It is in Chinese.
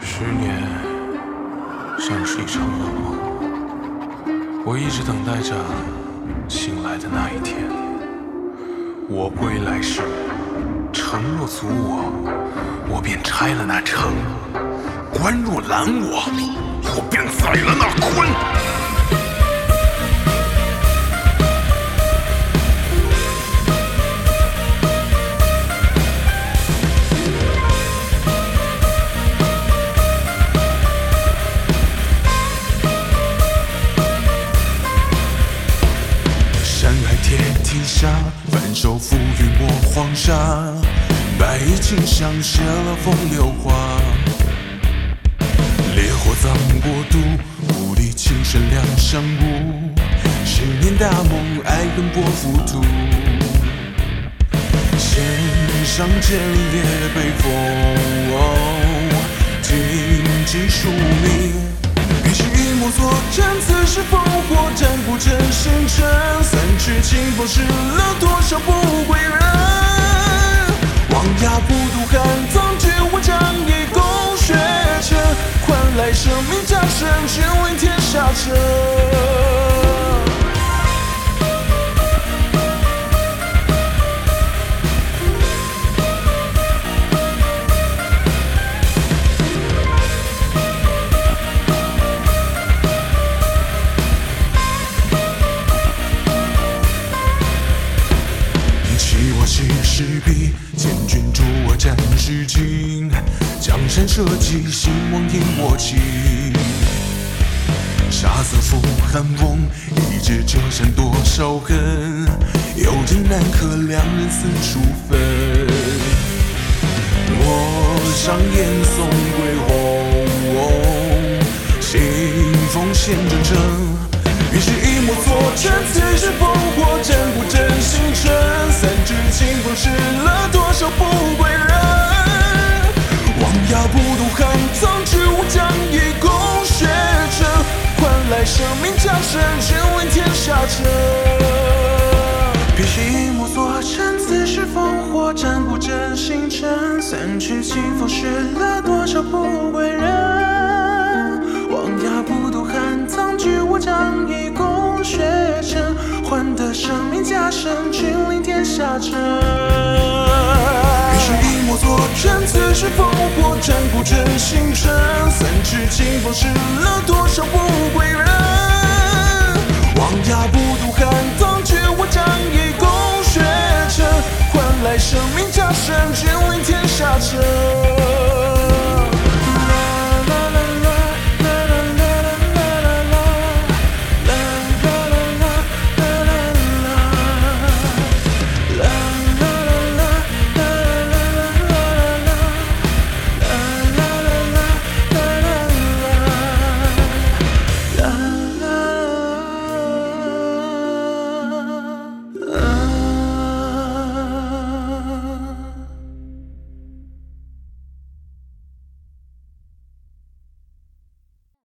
十年像是一场噩梦，我一直等待着醒来的那一天。我归来时，城若阻我，我便拆了那城；关若拦我，我便宰了那下，翻手覆雨抹黄沙，白衣锦上写了风流话。烈火葬国都，雾里情深两相误。十年大梦，爱恨薄浮屠。弦上剑裂北风，荆棘数命。必须一墨作战，此时烽火战。失了多少不归人？王牙不渡寒藏，绝无将以攻雪城，换来生命加身，君临天下城。赤壁，千军逐我战至今。江山社稷，兴亡因我起。沙瑟夫汉翁，一指折扇多少恨。有情难可，两人似初分。陌上烟送归鸿，清风献真诚。必是一墨作战，此时烽火战不真星辰。三指清风。失了多少不归人？王牙不渡寒藏，只无将以攻雪城，换来生命加身，君临天下城。必须一墨作战，此时烽火战不真星辰。三尺清风，失了多少不归人？生命加身，君临天下城。此时烽火战鼓震星辰，三尺清风失了多少不归人？王牙不渡寒藏，绝我将以攻雪城，换来生命加身，君临天下城。